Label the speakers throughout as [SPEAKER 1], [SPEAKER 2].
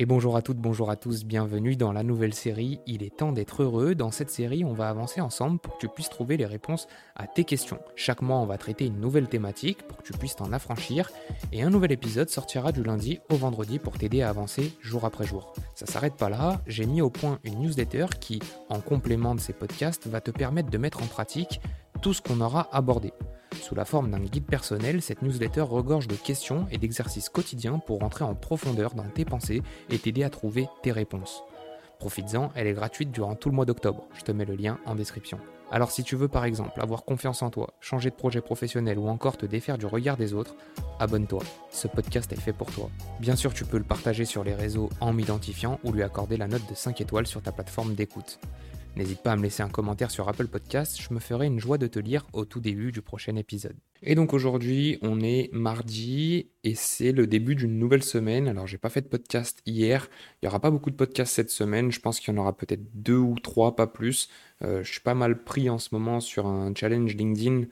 [SPEAKER 1] Et bonjour à toutes, bonjour à tous, bienvenue dans la nouvelle série Il est temps d'être heureux. Dans cette série, on va avancer ensemble pour que tu puisses trouver les réponses à tes questions. Chaque mois, on va traiter une nouvelle thématique pour que tu puisses t'en affranchir. Et un nouvel épisode sortira du lundi au vendredi pour t'aider à avancer jour après jour. Ça s'arrête pas là, j'ai mis au point une newsletter qui, en complément de ces podcasts, va te permettre de mettre en pratique tout ce qu'on aura abordé. Sous la forme d'un guide personnel, cette newsletter regorge de questions et d'exercices quotidiens pour entrer en profondeur dans tes pensées et t'aider à trouver tes réponses. Profites-en, elle est gratuite durant tout le mois d'octobre. Je te mets le lien en description. Alors si tu veux par exemple avoir confiance en toi, changer de projet professionnel ou encore te défaire du regard des autres, abonne-toi. Ce podcast est fait pour toi. Bien sûr, tu peux le partager sur les réseaux en m'identifiant ou lui accorder la note de 5 étoiles sur ta plateforme d'écoute. N'hésite pas à me laisser un commentaire sur Apple Podcast, je me ferai une joie de te lire au tout début du prochain épisode. Et donc aujourd'hui, on est mardi et c'est le début d'une nouvelle semaine. Alors j'ai pas fait de podcast hier, il y aura pas beaucoup de podcasts cette semaine, je pense qu'il y en aura peut-être deux ou trois, pas plus. Euh, je suis pas mal pris en ce moment sur un challenge LinkedIn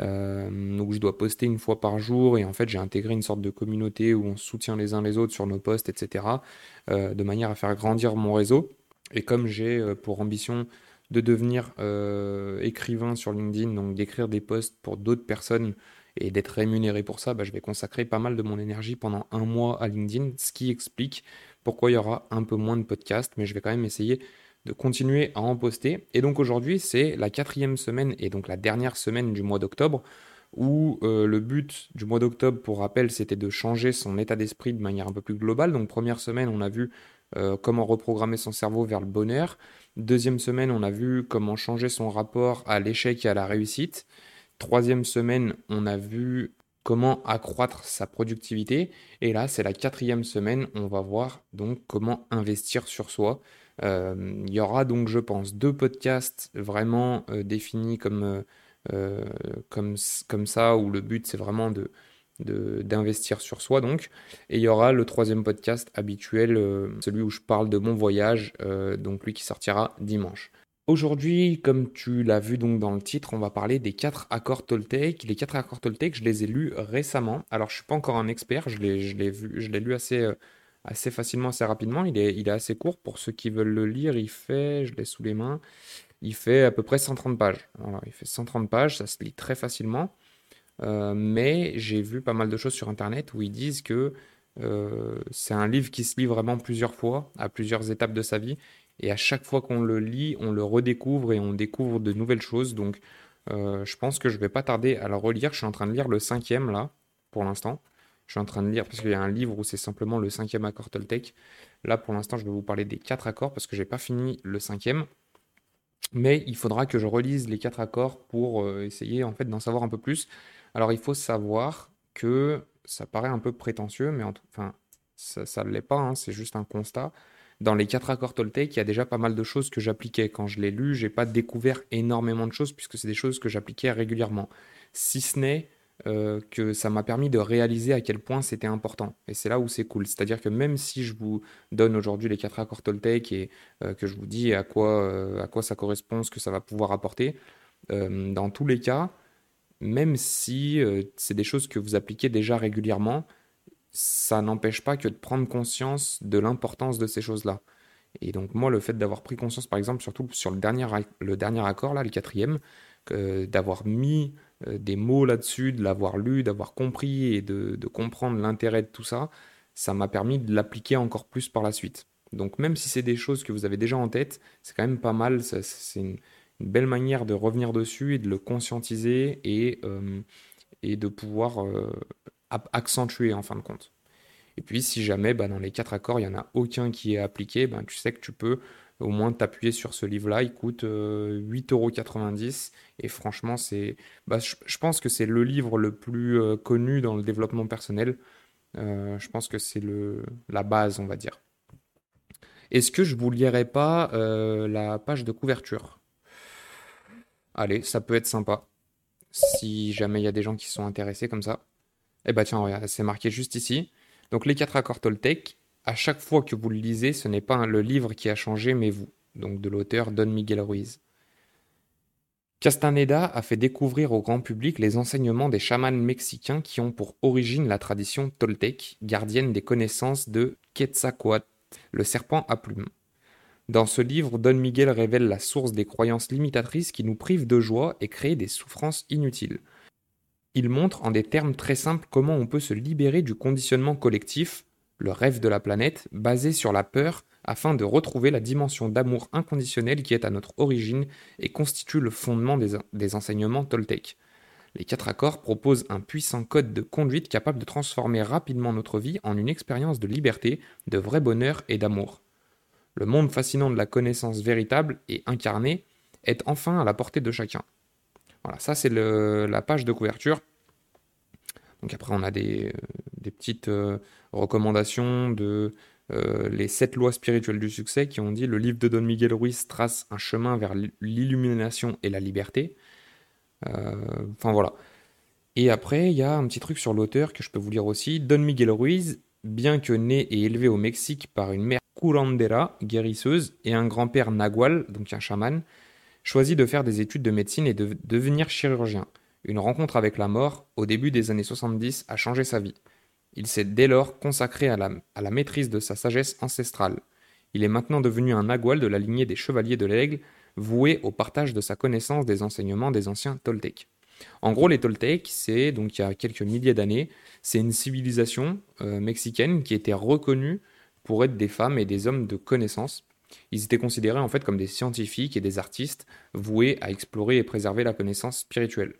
[SPEAKER 1] euh, où je dois poster une fois par jour et en fait j'ai intégré une sorte de communauté où on soutient les uns les autres sur nos posts, etc. euh, de manière à faire grandir mon réseau. Et comme j'ai euh, pour ambition de devenir euh, écrivain sur LinkedIn, donc d'écrire des posts pour d'autres personnes et d'être rémunéré pour ça, bah, je vais consacrer pas mal de mon énergie pendant un mois à LinkedIn, ce qui explique pourquoi il y aura un peu moins de podcasts, mais je vais quand même essayer de continuer à en poster. Et donc aujourd'hui, c'est la quatrième semaine et donc la dernière semaine du mois d'octobre, où euh, le but du mois d'octobre, pour rappel, c'était de changer son état d'esprit de manière un peu plus globale. Donc première semaine, on a vu euh, comment reprogrammer son cerveau vers le bonheur. Deuxième semaine, on a vu comment changer son rapport à l'échec et à la réussite. Troisième semaine, on a vu comment accroître sa productivité. Et là, c'est la quatrième semaine, on va voir donc comment investir sur soi. Euh, il y aura donc, je pense, deux podcasts vraiment euh, définis comme, comme, comme ça, où le but c'est vraiment de- d'investir sur soi donc. Et il y aura le troisième podcast habituel, euh, celui où je parle de mon voyage, euh, donc lui qui sortira dimanche. Aujourd'hui, comme tu l'as vu donc dans le titre, on va parler des quatre accords Toltec. Les quatre accords Toltec, je les ai lus récemment. Alors, je suis pas encore un expert, je l'ai, vu, je l'ai lu assez, euh, assez facilement, assez rapidement. Il est, il est assez court pour ceux qui veulent le lire. Il fait, je l'ai sous les mains, il fait à peu près 130 pages. Il fait 130 pages, ça se lit très facilement. Euh, mais j'ai vu pas mal de choses sur Internet où ils disent que euh, c'est un livre qui se lit vraiment plusieurs fois, à plusieurs étapes de sa vie. Et à chaque fois qu'on le lit, on le redécouvre et on découvre de nouvelles choses. Donc, euh, je pense que je vais pas tarder à le relire. Je suis en train de lire le cinquième là, pour l'instant. Je suis en train de lire parce qu'il y a un livre où c'est simplement le cinquième accord Toltec. Là, pour l'instant, je vais vous parler des quatre accords parce que j'ai pas fini le cinquième. Mais il faudra que je relise les quatre accords pour essayer en fait d'en savoir un peu plus. Alors, il faut savoir que ça paraît un peu prétentieux, mais enfin, ça ne l'est pas, hein, c'est juste un constat. Dans les quatre accords Toltec, il y a déjà pas mal de choses que j'appliquais. Quand je l'ai lu, j'ai pas découvert énormément de choses puisque c'est des choses que j'appliquais régulièrement. Si ce n'est euh, que ça m'a permis de réaliser à quel point c'était important. Et c'est là où c'est cool. C'est-à-dire que même si je vous donne aujourd'hui les quatre accords Toltec et euh, que je vous dis à quoi, euh, à quoi ça correspond, ce que ça va pouvoir apporter, dans tous les cas, même si euh, c'est des choses que vous appliquez déjà régulièrement, ça n'empêche pas que de prendre conscience de l'importance de ces choses-là. Et donc moi, le fait d'avoir pris conscience, par exemple, surtout sur le dernier, le dernier accord, là, le quatrième, d'avoir mis euh, des mots là-dessus, de l'avoir lu, d'avoir compris et de, comprendre l'intérêt de tout ça, ça m'a permis de l'appliquer encore plus par la suite. Donc même si c'est des choses que vous avez déjà en tête, c'est quand même pas mal, c'est une belle manière de revenir dessus et de le conscientiser et, euh, de pouvoir euh, accentuer en fin de compte. Et puis, si jamais bah, dans les quatre accords, il n'y en a aucun qui est appliqué, ben, tu sais que tu peux au moins t'appuyer sur ce livre-là. Il coûte euh, 8,90 euros. Et franchement, c'est, bah, je, pense que c'est le livre le plus euh, connu dans le développement personnel. Je pense que c'est la base, on va dire. Est-ce que je vous lirai pas la page de couverture? Allez, ça peut être sympa. Si jamais il y a des gens qui sont intéressés comme ça. Eh ben tiens, regarde, c'est marqué juste ici. Donc les quatre accords Toltec, à chaque fois que vous le lisez, ce n'est pas le livre qui a changé, mais vous. Donc de l'auteur Don Miguel Ruiz. Castaneda a fait découvrir au grand public les enseignements des chamans mexicains qui ont pour origine la tradition toltèque, gardienne des connaissances de Quetzalcoatl, le serpent à plumes. Dans ce livre, Don Miguel révèle la source des croyances limitatrices qui nous privent de joie et créent des souffrances inutiles. Il montre en des termes très simples comment on peut se libérer du conditionnement collectif, le rêve de la planète, basé sur la peur afin de retrouver la dimension d'amour inconditionnel qui est à notre origine et constitue le fondement des, enseignements toltèques. Les quatre accords proposent un puissant code de conduite capable de transformer rapidement notre vie en une expérience de liberté, de vrai bonheur et d'amour. Le monde fascinant de la connaissance véritable et incarnée est enfin à la portée de chacun. Voilà, ça c'est la page de couverture. Donc après on a des, euh, petites euh, recommandations de euh, les sept lois spirituelles du succès qui ont dit le livre de Don Miguel Ruiz trace un chemin vers l'illumination et la liberté. Enfin voilà. Et après, il y a un petit truc sur l'auteur que je peux vous lire aussi. Don Miguel Ruiz, bien que né et élevé au Mexique par une mère curandera, guérisseuse, et un grand-père nagual, donc un chaman, choisit de faire des études de médecine et de devenir chirurgien. Une rencontre avec la mort, au début des années 70, a changé sa vie. Il s'est dès lors consacré à la, maîtrise de sa sagesse ancestrale. Il est maintenant devenu un nagual de la lignée des chevaliers de l'aigle, voué au partage de sa connaissance des enseignements des anciens Toltecs. En gros, les Toltecs, c'est donc il y a quelques milliers d'années, c'est une civilisation euh, mexicaine qui était reconnue pour être des femmes et des hommes de connaissance. Ils étaient considérés en fait comme des scientifiques et des artistes voués à explorer et préserver la connaissance spirituelle.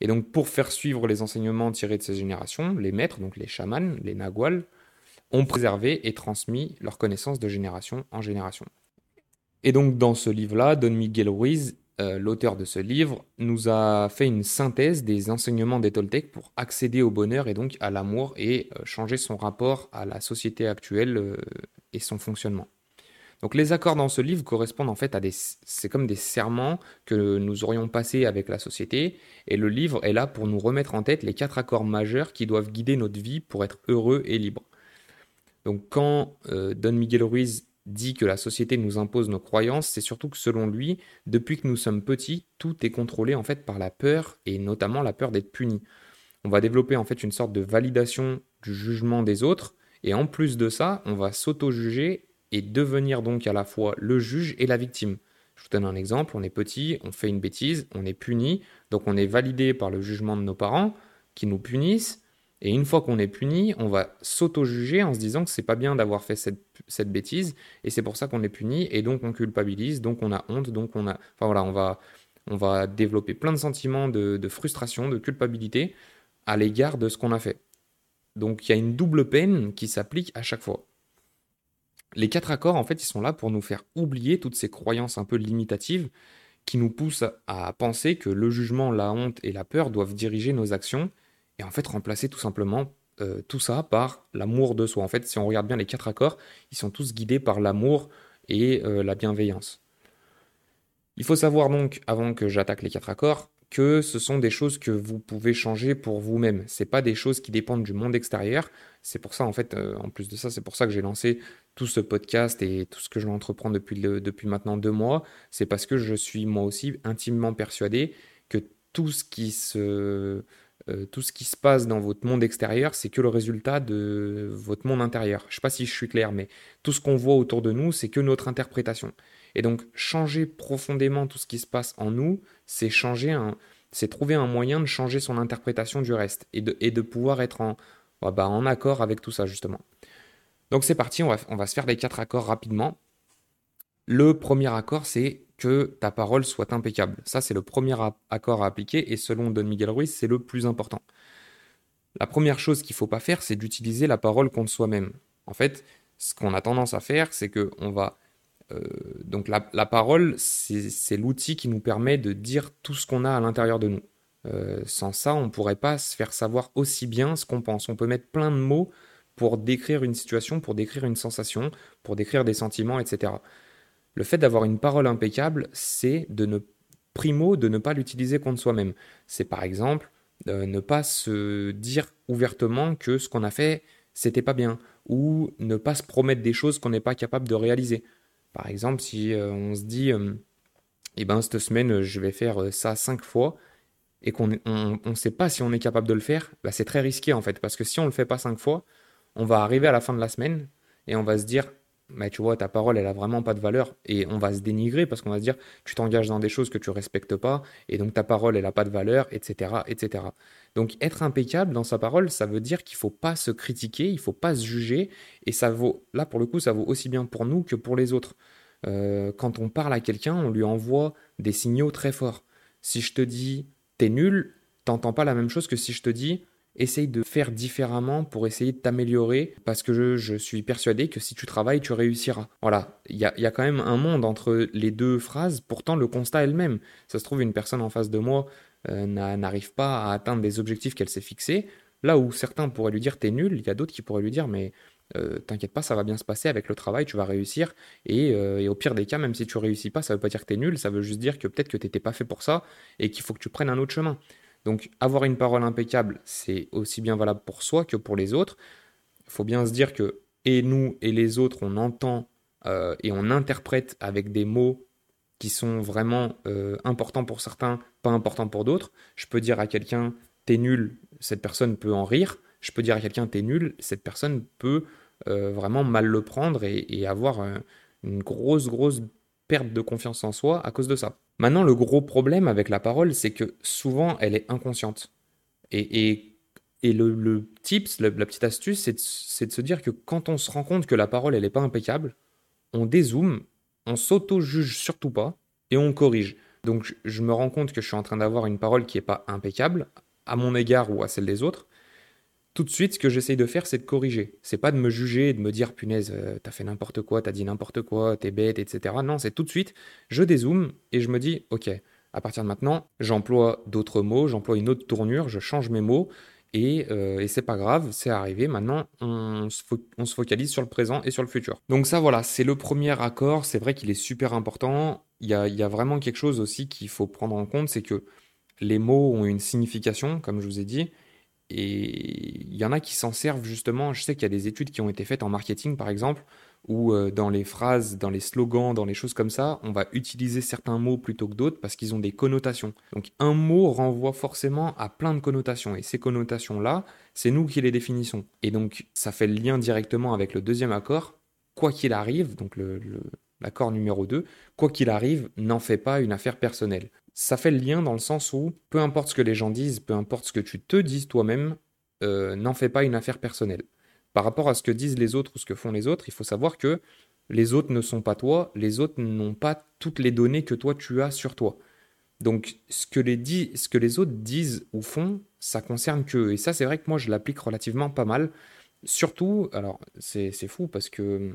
[SPEAKER 1] Et donc, pour faire suivre les enseignements tirés de ces générations, les maîtres, donc les chamans, les naguals, ont préservé et transmis leurs connaissances de génération en génération. Et donc, dans ce livre-là, Don Miguel Ruiz, euh, l'auteur de ce livre, nous a fait une synthèse des enseignements des Toltecs pour accéder au bonheur et donc à l'amour et euh, changer son rapport à la société actuelle euh, et son fonctionnement. Donc les accords dans ce livre correspondent en fait à des... C'est comme des serments que nous aurions passés avec la société, et le livre est là pour nous remettre en tête les quatre accords majeurs qui doivent guider notre vie pour être heureux et libre. Donc quand Don Miguel Ruiz dit que la société nous impose nos croyances, c'est surtout que selon lui, depuis que nous sommes petits, tout est contrôlé en fait par la peur, et notamment la peur d'être puni. On va développer en fait une sorte de validation du jugement des autres, et en plus de ça, on va s'auto-juger et devenir donc à la fois le juge et la victime. Je vous donne un exemple, on est petit, on fait une bêtise, on est puni, donc on est validé par le jugement de nos parents qui nous punissent, et une fois qu'on est puni, on va s'auto-juger en se disant que c'est pas bien d'avoir fait cette, bêtise, et c'est pour ça qu'on est puni, et donc on culpabilise, donc on a honte, donc on a... Enfin voilà, on va, développer plein de sentiments de, de frustration, de culpabilité à l'égard de ce qu'on a fait. Donc il y a une double peine qui s'applique à chaque fois. Les quatre accords, en fait, ils sont là pour nous faire oublier toutes ces croyances un peu limitatives qui nous poussent à penser que le jugement, la honte et la peur doivent diriger nos actions et en fait remplacer tout simplement euh, tout ça par l'amour de soi. En fait, si on regarde bien les quatre accords, ils sont tous guidés par l'amour et euh, la bienveillance. Il faut savoir donc, avant que j'attaque les quatre accords, que ce sont des choses que vous pouvez changer pour vous-même. Ce pas des choses qui dépendent du monde extérieur. C'est pour ça, en fait, euh, en plus de ça, c'est pour ça que j'ai lancé tout ce podcast et tout ce que je vais entreprendre depuis, depuis maintenant deux mois. C'est parce que je suis moi aussi intimement persuadé que tout ce qui se, euh, tout ce qui se passe dans votre monde extérieur, c'est que le résultat de votre monde intérieur. Je ne sais pas si je suis clair, mais tout ce qu'on voit autour de nous, c'est que notre interprétation. Et donc, changer profondément tout ce qui se passe en nous, c'est changer un, c'est trouver un moyen de changer son interprétation du reste et de, pouvoir être en, bah, en accord avec tout ça, justement. Donc, c'est parti, on va, on va se faire les quatre accords rapidement. Le premier accord, c'est que ta parole soit impeccable. Ça, c'est le premier accord à appliquer et selon Don Miguel Ruiz, c'est le plus important. La première chose qu'il ne faut pas faire, c'est d'utiliser la parole contre soi-même. En fait, ce qu'on a tendance à faire, c'est qu'on va euh, donc la, parole, c'est l'outil qui nous permet de dire tout ce qu'on a à l'intérieur de nous. Euh, sans ça, on ne pourrait pas se faire savoir aussi bien ce qu'on pense. On peut mettre plein de mots pour décrire une situation, pour décrire une sensation, pour décrire des sentiments, etc. Le fait d'avoir une parole impeccable, c'est de ne primo de ne pas l'utiliser contre soi-même. C'est par exemple euh, ne pas se dire ouvertement que ce qu'on a fait, c'était pas bien, ou ne pas se promettre des choses qu'on n'est pas capable de réaliser. Par exemple, si euh, on se dit euh, et ben cette semaine, je vais faire ça cinq fois, et qu'on ne sait pas si on est capable de le faire, bah, c'est très risqué en fait, parce que si on ne le fait pas cinq fois, on va arriver à la fin de la semaine et on va se dire, mais tu vois, ta parole, elle a vraiment pas de valeur. Et on va se dénigrer parce qu'on va se dire, tu t'engages dans des choses que tu respectes pas, et donc ta parole, elle a pas de valeur, etc., etc. Donc être impeccable dans sa parole, ça veut dire qu'il faut pas se critiquer, il faut pas se juger, et ça vaut, là pour le coup, ça vaut aussi bien pour nous que pour les autres. Euh, quand on parle à quelqu'un, on lui envoie des signaux très forts. Si je te dis, t'es nul, t'entends pas la même chose que si je te dis, essaye de faire différemment pour essayer de t'améliorer parce que je, suis persuadé que si tu travailles, tu réussiras. Voilà, il y a, quand même un monde entre les deux phrases, pourtant le constat est le même. Ça se trouve, une personne en face de moi euh, n'arrive pas à atteindre des objectifs qu'elle s'est fixés. Là où certains pourraient lui dire t'es nul, il y a d'autres qui pourraient lui dire mais euh, t'inquiète pas, ça va bien se passer avec le travail, tu vas réussir. Et, euh, et, au pire des cas, même si tu réussis pas, ça veut pas dire que t'es nul, ça veut juste dire que peut-être que t'étais pas fait pour ça et qu'il faut que tu prennes un autre chemin. Donc avoir une parole impeccable, c'est aussi bien valable pour soi que pour les autres. Il faut bien se dire que et nous et les autres, on entend euh, et on interprète avec des mots qui sont vraiment euh, importants pour certains, pas importants pour d'autres. Je peux dire à quelqu'un t'es nul, cette personne peut en rire. Je peux dire à quelqu'un t'es nul, cette personne peut euh, vraiment mal le prendre et avoir une grosse, grosse perte de confiance en soi à cause de ça. Maintenant, le gros problème avec la parole, c'est que souvent, elle est inconsciente. Et, et, le, le, tips, la, petite astuce, c'est de, se dire que quand on se rend compte que la parole, elle n'est pas impeccable, on dézoome, on s'auto-juge surtout pas, et on corrige. Donc, je me rends compte que je suis en train d'avoir une parole qui n'est pas impeccable, à mon égard ou à celle des autres tout de suite, ce que j'essaye de faire, c'est de corriger. C'est pas de me juger de me dire, punaise, euh, t'as fait n'importe quoi, t'as dit n'importe quoi, t'es bête, etc. Non, c'est tout de suite, je dézoome et je me dis, ok, à partir de maintenant, j'emploie d'autres mots, j'emploie une autre tournure, je change mes mots et, euh, et c'est pas grave, c'est arrivé. Maintenant, on se, focalise sur le présent et sur le futur. Donc ça, voilà, c'est le premier accord. C'est vrai qu'il est super important. Il y a vraiment quelque chose aussi qu'il faut prendre en compte, c'est que les mots ont une signification, comme je vous ai dit. Et il y en a qui s'en servent justement. Je sais qu'il y a des études qui ont été faites en marketing, par exemple, où euh, dans les phrases, dans les slogans, dans les choses comme ça, on va utiliser certains mots plutôt que d'autres parce qu'ils ont des connotations. Donc un mot renvoie forcément à plein de connotations. Et ces connotations-là, c'est nous qui les définissons. Et donc ça fait le lien directement avec le deuxième accord. Quoi qu'il arrive, donc l'accord numéro 2, quoi qu'il arrive, n'en fais pas une affaire personnelle ça fait le lien dans le sens où, peu importe ce que les gens disent, peu importe ce que tu te dises toi-même, euh, n'en fais pas une affaire personnelle. Par rapport à ce que disent les autres ou ce que font les autres, il faut savoir que les autres ne sont pas toi, les autres n'ont pas toutes les données que toi tu as sur toi. Donc ce que les, ce que les autres disent ou font, ça concerne qu'eux. Et ça, c'est vrai que moi, je l'applique relativement pas mal. Surtout, alors c'est fou parce que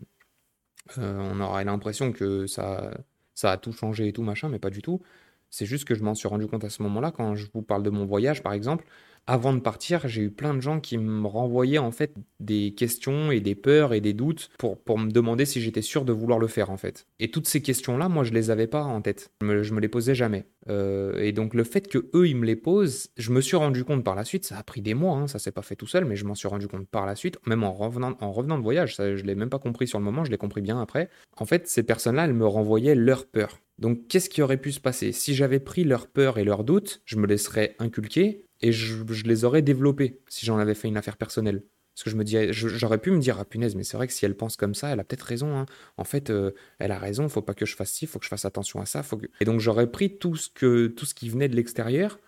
[SPEAKER 1] euh, on aurait l'impression que ça, ça a tout changé et tout machin, mais pas du tout. C'est juste que je m'en suis rendu compte à ce moment-là, quand je vous parle de mon voyage par exemple, avant de partir, j'ai eu plein de gens qui me renvoyaient en fait des questions et des peurs et des doutes pour, pour me demander si j'étais sûr de vouloir le faire en fait. Et toutes ces questions-là, moi je les avais pas en tête. Je me, me les posais jamais. Euh, et donc le fait que eux ils me les posent, je me suis rendu compte par la suite, ça a pris des mois, hein, ça s'est pas fait tout seul, mais je m'en suis rendu compte par la suite, même en revenant, en revenant de voyage, ça, je l'ai même pas compris sur le moment, je l'ai compris bien après. En fait, ces personnes-là, elles me renvoyaient leurs peurs. Donc qu'est-ce qui aurait pu se passer? Si j'avais pris leurs peurs et leurs doutes, je me laisserais inculquer et je, les aurais développés si j'en avais fait une affaire personnelle. Parce que je me dis, j'aurais pu me dire, ah punaise, mais c'est vrai que si elle pense comme ça, elle a peut-être raison. Hein. En fait, euh, elle a raison, faut pas que je fasse ci, faut que je fasse attention à ça. Faut Et donc j'aurais pris tout ce, que, tout ce qui venait de l'extérieur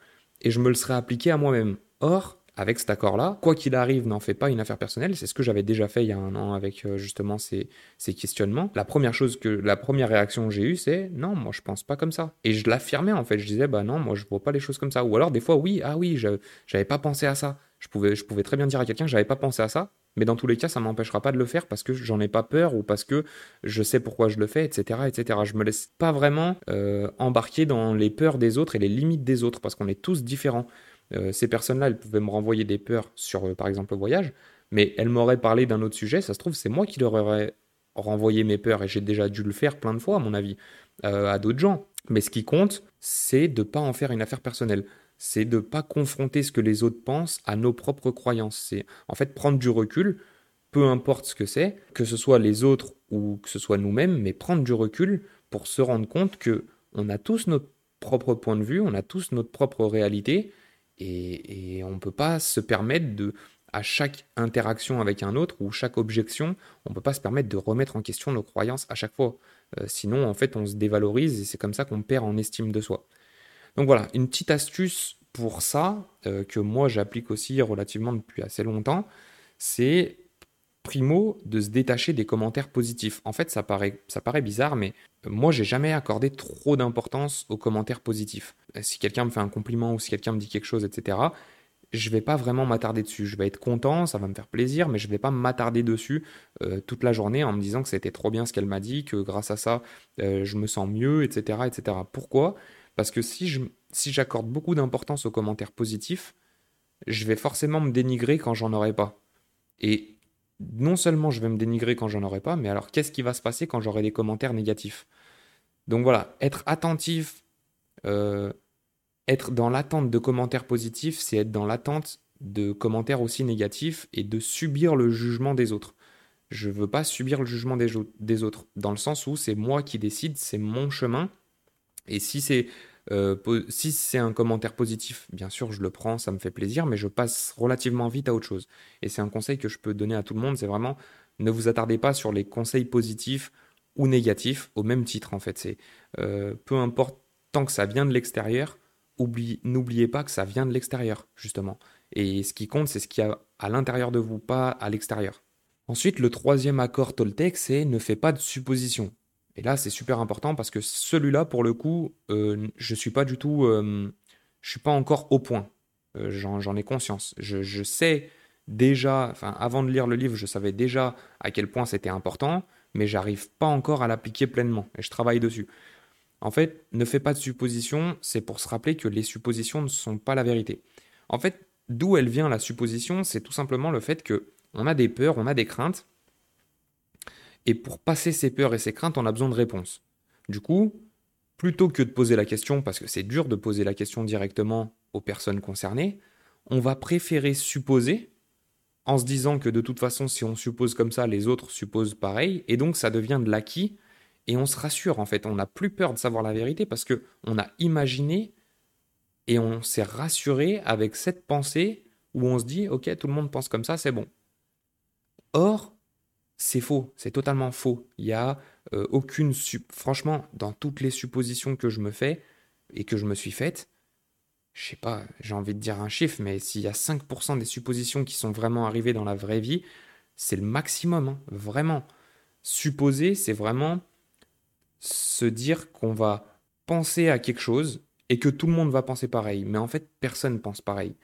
[SPEAKER 1] et je me le serais appliqué à moi-même. Or, avec cet accord-là, quoi qu'il arrive, n'en fais pas une affaire personnelle. C'est ce que j'avais déjà fait il y a un an avec euh, justement ces, ces, questionnements. La première chose que, la première réaction que j'ai eue, c'est non, moi je pense pas comme ça. Et je l'affirmais en fait. Je disais bah non, moi je vois pas les choses comme ça. Ou alors des fois oui, ah oui, j'avais pas pensé à ça. Je pouvais, je pouvais très bien dire à quelqu'un que j'avais pas pensé à ça. Mais dans tous les cas, ça m'empêchera pas de le faire parce que j'en ai pas peur ou parce que je sais pourquoi je le fais, etc., etc. Je me laisse pas vraiment euh, embarquer dans les peurs des autres et les limites des autres parce qu'on est tous différents. Euh, ces personnes-là, elles pouvaient me renvoyer des peurs sur, euh, par exemple, le voyage, mais elles m'auraient parlé d'un autre sujet. Ça se trouve, c'est moi qui leur aurais renvoyé mes peurs, et j'ai déjà dû le faire plein de fois, à mon avis, euh, à d'autres gens. Mais ce qui compte, c'est de ne pas en faire une affaire personnelle. C'est de ne pas confronter ce que les autres pensent à nos propres croyances. C'est en fait prendre du recul, peu importe ce que c'est, que ce soit les autres ou que ce soit nous-mêmes, mais prendre du recul pour se rendre compte que on a tous notre propre point de vue, on a tous notre propre réalité, et, on ne peut pas se permettre de, à chaque interaction avec un autre ou chaque objection, on ne peut pas se permettre de remettre en question nos croyances à chaque fois. Euh, sinon, en fait, on se dévalorise et c'est comme ça qu'on perd en estime de soi. Donc voilà, une petite astuce pour ça, euh, que moi j'applique aussi relativement depuis assez longtemps, c'est primo de se détacher des commentaires positifs. En fait, ça paraît, ça paraît bizarre, mais moi j'ai jamais accordé trop d'importance aux commentaires positifs. Euh, si quelqu'un me fait un compliment ou si quelqu'un me dit quelque chose, etc., je vais pas vraiment m'attarder dessus. Je vais être content, ça va me faire plaisir, mais je vais pas m'attarder dessus euh, toute la journée en me disant que c'était trop bien ce qu'elle m'a dit, que grâce à ça, euh, je me sens mieux, etc., etc. Pourquoi? Parce que si je si j'accorde beaucoup d'importance aux commentaires positifs, je vais forcément me dénigrer quand j'en aurai pas. Et non seulement je vais me dénigrer quand j'en aurai pas, mais alors qu'est-ce qui va se passer quand j'aurai des commentaires négatifs? Donc voilà, être attentif. Euh, être dans l'attente de commentaires positifs, c'est être dans l'attente de commentaires aussi négatifs et de subir le jugement des autres. Je ne veux pas subir le jugement des, des autres, dans le sens où c'est moi qui décide, c'est mon chemin. Et si c'est euh, si c'est un commentaire positif, bien sûr, je le prends, ça me fait plaisir, mais je passe relativement vite à autre chose. Et c'est un conseil que je peux donner à tout le monde, c'est vraiment ne vous attardez pas sur les conseils positifs ou négatifs au même titre en fait. C'est euh, peu importe tant que ça vient de l'extérieur, n'oubliez pas que ça vient de l'extérieur, justement. Et ce qui compte, c'est ce qu'il y a à l'intérieur de vous, pas à l'extérieur. Ensuite, le troisième accord Toltec, c'est ne fais pas de suppositions. Et là, c'est super important parce que celui-là, pour le coup, euh, je suis pas du tout, euh, je suis pas encore au point. Euh, j'en ai conscience. Je, je, sais déjà, enfin, avant de lire le livre, je savais déjà à quel point c'était important, mais j'arrive pas encore à l'appliquer pleinement. Et je travaille dessus. En fait, ne fais pas de suppositions, c'est pour se rappeler que les suppositions ne sont pas la vérité. En fait, d'où elle vient la supposition, c'est tout simplement le fait que on a des peurs, on a des craintes, et pour passer ces peurs et ces craintes, on a besoin de réponses. Du coup, plutôt que de poser la question, parce que c'est dur de poser la question directement aux personnes concernées, on va préférer supposer en se disant que de toute façon, si on suppose comme ça, les autres supposent pareil, et donc ça devient de l'acquis et on se rassure en fait, on n'a plus peur de savoir la vérité parce que on a imaginé et on s'est rassuré avec cette pensée où on se dit ok tout le monde pense comme ça, c'est bon. Or c'est faux, c'est totalement faux. Il y a euh, aucune franchement dans toutes les suppositions que je me fais et que je me suis faites, je sais pas, j'ai envie de dire un chiffre, mais s'il y a 5% des suppositions qui sont vraiment arrivées dans la vraie vie, c'est le maximum, hein, vraiment. Supposer, c'est vraiment se dire qu'on va penser à quelque chose et que tout le monde va penser pareil. Mais en fait, personne pense pareil.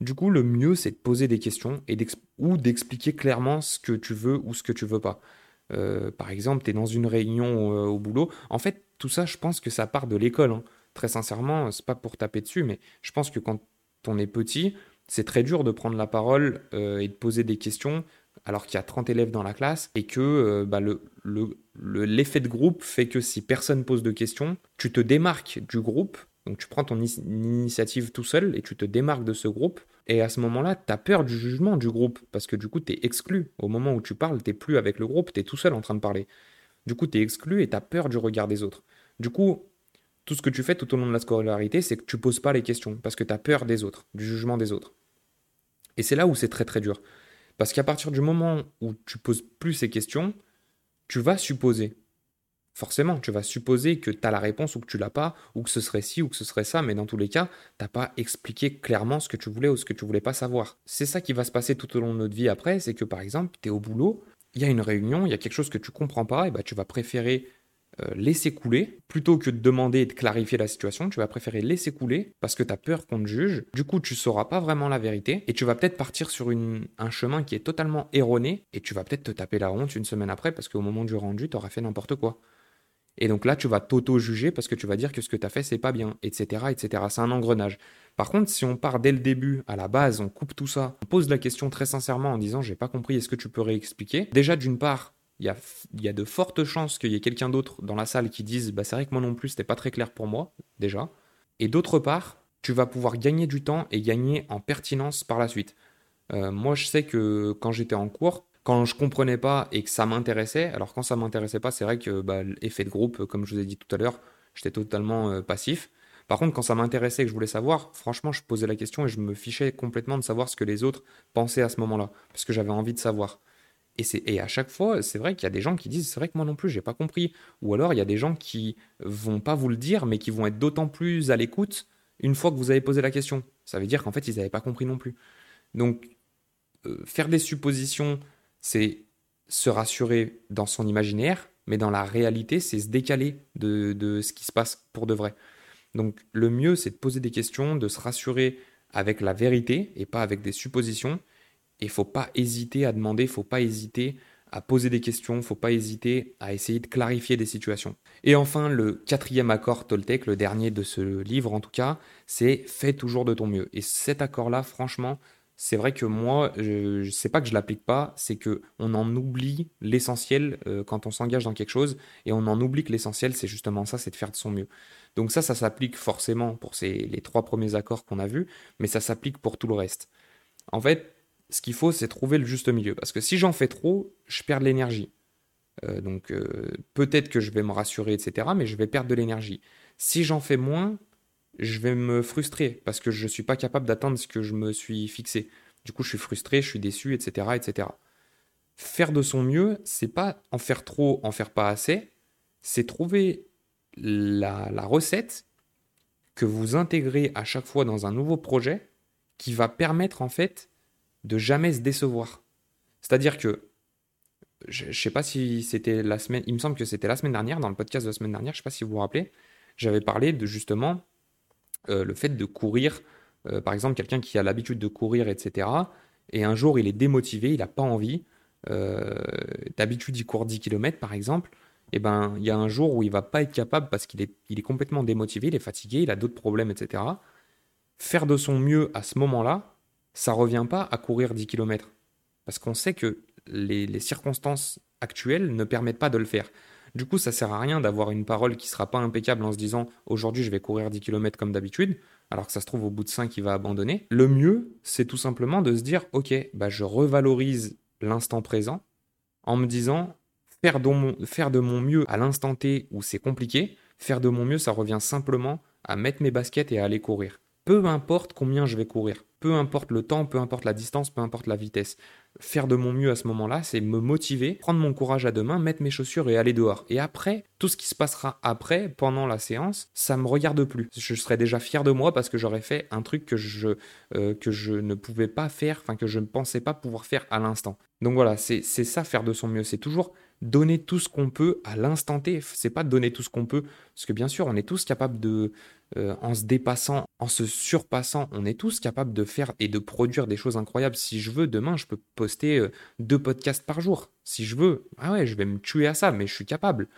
[SPEAKER 1] Du coup, le mieux, c'est de poser des questions et ou d'expliquer clairement ce que tu veux ou ce que tu veux pas. Euh, par exemple, tu es dans une réunion euh, au boulot. En fait, tout ça, je pense que ça part de l'école. Hein. Très sincèrement, c'est pas pour taper dessus, mais je pense que quand on est petit, c'est très dur de prendre la parole euh, et de poser des questions alors qu'il y a 30 élèves dans la classe et que bah, l'effet de groupe fait que si personne pose de questions, tu te démarques du groupe, donc tu prends ton initiative tout seul et tu te démarques de ce groupe. Et à ce moment-là, tu as peur du jugement du groupe parce que du coup, tu es exclu. Au moment où tu parles, tu plus avec le groupe, tu es tout seul en train de parler. Du coup, tu es exclu et tu as peur du regard des autres. Du coup, tout ce que tu fais tout au long de la scolarité, c'est que tu poses pas les questions parce que tu as peur des autres, du jugement des autres. Et c'est là où c'est très très dur. Parce qu'à partir du moment où tu poses plus ces questions, tu vas supposer. Forcément, tu vas supposer que tu as la réponse ou que tu l'as pas, ou que ce serait ci ou que ce serait ça, mais dans tous les cas, tu n'as pas expliqué clairement ce que tu voulais ou ce que tu voulais pas savoir. C'est ça qui va se passer tout au long de notre vie après, c'est que par exemple, tu es au boulot, il y a une réunion, il y a quelque chose que tu comprends pas, et bah, tu vas préférer euh, laisser couler, plutôt que de demander et de clarifier la situation, tu vas préférer laisser couler parce que tu as peur qu'on te juge. Du coup, tu sauras pas vraiment la vérité et tu vas peut-être partir sur un chemin qui est totalement erroné et tu vas peut-être te taper la honte une semaine après parce qu'au moment du rendu, tu auras fait n'importe quoi. Et donc là, tu vas t'auto-juger parce que tu vas dire que ce que tu as fait, c'est pas bien, etc., etc. C'est un engrenage. Par contre, si on part dès le début, à la base, on coupe tout ça, on pose la question très sincèrement en disant j'ai pas compris, est-ce que tu peux réexpliquer? Déjà, d'une part, il y a, de fortes chances qu'il y ait quelqu'un d'autre dans la salle qui dise bah, c'est vrai que moi non plus, c'était pas très clair pour moi, déjà. Et d'autre part, tu vas pouvoir gagner du temps et gagner en pertinence par la suite. Euh, moi, je sais que quand j'étais en cours, quand je comprenais pas et que ça m'intéressait, alors quand ça m'intéressait pas, c'est vrai que bah, l'effet de groupe, comme je vous ai dit tout à l'heure, J'étais totalement euh, passif. Par contre, quand ça m'intéressait et que je voulais savoir, franchement, je posais la question et je me fichais complètement de savoir ce que les autres pensaient à ce moment-là, parce que j'avais envie de savoir. Et, et à chaque fois, c'est vrai qu'il y a des gens qui disent, c'est vrai que moi non plus, j'ai pas compris. Ou alors, il y a des gens qui vont pas vous le dire, mais qui vont être d'autant plus à l'écoute une fois que vous avez posé la question. Ça veut dire qu'en fait, ils n'avaient pas compris non plus. Donc, euh, faire des suppositions, c'est se rassurer dans son imaginaire, mais dans la réalité, c'est se décaler de, ce qui se passe pour de vrai. Donc le mieux, c'est de poser des questions, de se rassurer avec la vérité et pas avec des suppositions. Et il faut pas hésiter à demander, il faut pas hésiter à poser des questions, il faut pas hésiter à essayer de clarifier des situations. Et enfin, le quatrième accord Toltec, le dernier de ce livre en tout cas, c'est fais toujours de ton mieux. Et cet accord-là, franchement, c'est vrai que moi, je, ne sais pas que je l'applique pas, c'est que on en oublie l'essentiel euh, quand on s'engage dans quelque chose, et on en oublie que l'essentiel, c'est justement ça, c'est de faire de son mieux. Donc ça, ça s'applique forcément pour ces, les trois premiers accords qu'on a vus, mais ça s'applique pour tout le reste. En fait, ce qu'il faut, c'est trouver le juste milieu, parce que si j'en fais trop, je perds de l'énergie. Euh, donc euh, peut-être que je vais me rassurer, etc., mais je vais perdre de l'énergie. Si j'en fais moins, je vais me frustrer parce que je ne suis pas capable d'atteindre ce que je me suis fixé. Du coup, je suis frustré, je suis déçu, etc., etc. Faire de son mieux, c'est pas en faire trop, en faire pas assez, c'est trouver la, recette que vous intégrez à chaque fois dans un nouveau projet qui va permettre en fait de jamais se décevoir. C'est-à-dire que je ne sais pas si c'était la semaine, il me semble que c'était la semaine dernière, dans le podcast de la semaine dernière, je ne sais pas si vous vous rappelez, j'avais parlé de justement euh, le fait de courir, euh, par exemple, quelqu'un qui a l'habitude de courir, etc., et un jour il est démotivé, il n'a pas envie, euh, d'habitude il court 10 km par exemple, et eh ben il y a un jour où il va pas être capable parce qu'il est, il est complètement démotivé, il est fatigué, il a d'autres problèmes, etc. Faire de son mieux à ce moment-là, ça revient pas à courir 10 km. Parce qu'on sait que les, circonstances actuelles ne permettent pas de le faire. Du coup, ça sert à rien d'avoir une parole qui sera pas impeccable en se disant aujourd'hui je vais courir 10 km comme d'habitude, alors que ça se trouve au bout de 5 il va abandonner. Le mieux, c'est tout simplement de se dire ok, bah je revalorise l'instant présent en me disant faire de mon, faire de mon mieux à l'instant T où c'est compliqué, faire de mon mieux ça revient simplement à mettre mes baskets et à aller courir. Peu importe combien je vais courir, peu importe le temps, peu importe la distance, peu importe la vitesse faire de mon mieux à ce moment-là, c'est me motiver, prendre mon courage à deux mains, mettre mes chaussures et aller dehors. Et après, tout ce qui se passera après, pendant la séance, ça me regarde plus. Je serai déjà fier de moi parce que j'aurais fait un truc que je, euh, que je ne pouvais pas faire, enfin que je ne pensais pas pouvoir faire à l'instant. Donc voilà, c'est ça faire de son mieux. C'est toujours donner tout ce qu'on peut à l'instant T. C'est pas donner tout ce qu'on peut, parce que bien sûr, on est tous capables de, euh, en se dépassant, en se surpassant, on est tous capables de faire et de produire des choses incroyables. Si je veux, demain, je peux poster euh, deux podcasts par jour. Si je veux, ah ouais, je vais me tuer à ça, mais je suis capable.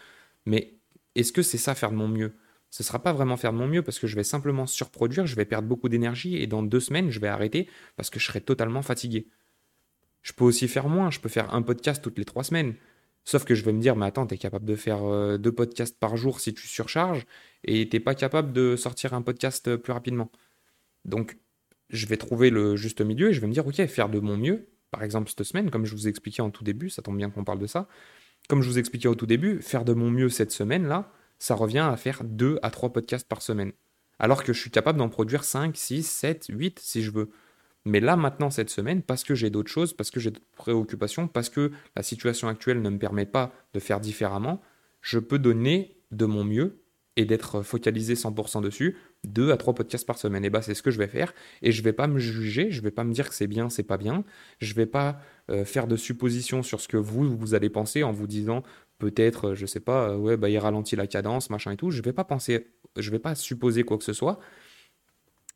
[SPEAKER 1] Mais est-ce que c'est ça faire de mon mieux? Ce ne sera pas vraiment faire de mon mieux parce que je vais simplement surproduire, je vais perdre beaucoup d'énergie et dans deux semaines, je vais arrêter parce que je serai totalement fatigué. Je peux aussi faire moins, je peux faire un podcast toutes les trois semaines. Sauf que je vais me dire, mais attends, tu es capable de faire euh, deux podcasts par jour si tu surcharges, et t'es pas capable de sortir un podcast euh, plus rapidement. Donc, je vais trouver le juste milieu et je vais me dire, ok, faire de mon mieux, par exemple cette semaine, comme je vous expliquais en tout début, ça tombe bien qu'on parle de ça, comme je vous expliquais au tout début, faire de mon mieux cette semaine-là, ça revient à faire deux à trois podcasts par semaine. Alors que je suis capable d'en produire 5, 6, 7, 8 si je veux. Mais là, maintenant, cette semaine, parce que j'ai d'autres choses, parce que j'ai d'autres préoccupations, parce que la situation actuelle ne me permet pas de faire différemment, je peux donner de mon mieux et d'être focalisé 100% dessus, deux à trois podcasts par semaine. Et bah, c'est ce que je vais faire. Et je vais pas me juger, je vais pas me dire que c'est bien, c'est pas bien. Je vais pas euh, faire de suppositions sur ce que vous, vous allez penser en vous disant peut-être, je sais pas, euh, ouais, bah, il ralentit la cadence, machin et tout. Je vais pas penser, je vais pas supposer quoi que ce soit.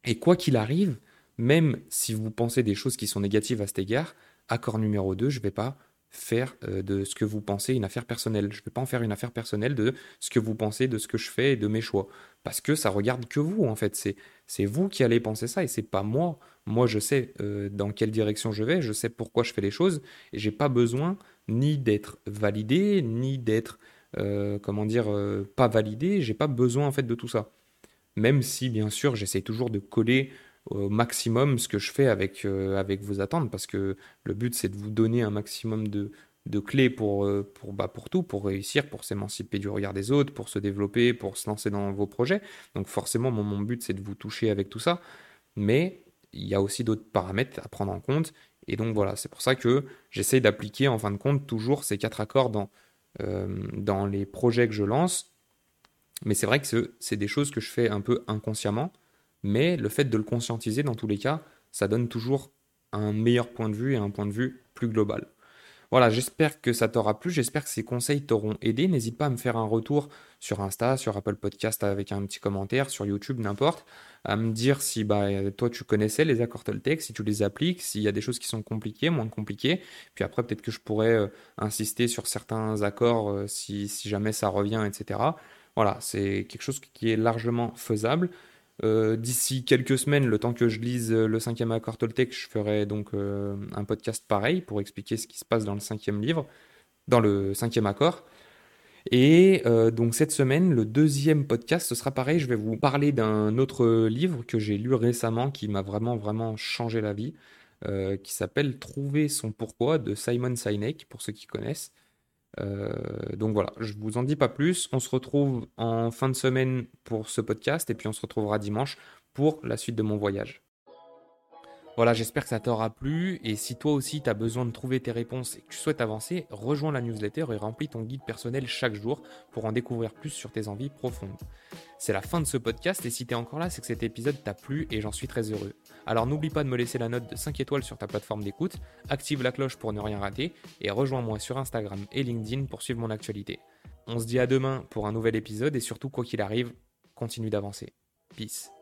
[SPEAKER 1] Et quoi qu'il arrive, même si vous pensez des choses qui sont négatives à cet égard, accord numéro 2, je ne vais pas faire euh, de ce que vous pensez une affaire personnelle. Je ne vais pas en faire une affaire personnelle de ce que vous pensez, de ce que je fais et de mes choix. Parce que ça regarde que vous, en fait. C'est, vous qui allez penser ça et c'est pas moi. Moi, je sais euh, dans quelle direction je vais, je sais pourquoi je fais les choses et j'ai pas besoin ni d'être validé, ni d'être, euh, comment dire, pas validé. J'ai pas besoin, en fait, de tout ça. Même si, bien sûr, j'essaie toujours de coller au maximum ce que je fais avec, euh, avec vos attentes, parce que le but c'est de vous donner un maximum de, de clés pour, euh, pour, bah, pour tout, pour réussir, pour s'émanciper du regard des autres, pour se développer, pour se lancer dans vos projets. Donc forcément, mon, mon but, c'est de vous toucher avec tout ça. Mais il y a aussi d'autres paramètres à prendre en compte. Et donc voilà, c'est pour ça que j'essaye d'appliquer en fin de compte toujours ces quatre accords dans, euh, dans les projets que je lance. Mais c'est vrai que c'est des choses que je fais un peu inconsciemment. Mais le fait de le conscientiser, dans tous les cas, ça donne toujours un meilleur point de vue et un point de vue plus global. Voilà, j'espère que ça t'aura plu, j'espère que ces conseils t'auront aidé. N'hésite pas à me faire un retour sur Insta, sur Apple Podcast avec un petit commentaire, sur YouTube, n'importe, à me dire si bah, toi tu connaissais les accords Toltec, si tu les appliques, s'il y a des choses qui sont compliquées, moins compliquées. Puis après, peut-être que je pourrais euh, insister sur certains accords euh, si, si jamais ça revient, etc. Voilà, c'est quelque chose qui est largement faisable. Euh, d'ici quelques semaines, le temps que je lise euh, le cinquième accord Toltec, je ferai donc euh, un podcast pareil pour expliquer ce qui se passe dans le cinquième livre, dans le cinquième accord. Et donc cette semaine, le deuxième podcast, ce sera pareil. Je vais vous parler d'un autre livre que j'ai lu récemment qui m'a vraiment vraiment changé la vie, qui s'appelle Trouver son pourquoi de Simon Sinek pour ceux qui connaissent. Euh, donc voilà, je vous en dis pas plus. On se retrouve en fin de semaine pour ce podcast et puis on se retrouvera dimanche pour la suite de mon voyage. Voilà, j'espère que ça t'aura plu. Et si toi aussi tu as besoin de trouver tes réponses et que tu souhaites avancer, rejoins la newsletter et remplis ton guide personnel chaque jour pour en découvrir plus sur tes envies profondes. C'est la fin de ce podcast et si tu es encore là, c'est que cet épisode t'a plu et j'en suis très heureux. Alors n'oublie pas de me laisser la note de 5 étoiles sur ta plateforme d'écoute, active la cloche pour ne rien rater et rejoins-moi sur Instagram et LinkedIn pour suivre mon actualité. On se dit à demain pour un nouvel épisode et surtout, quoi qu'il arrive, continue d'avancer. Peace.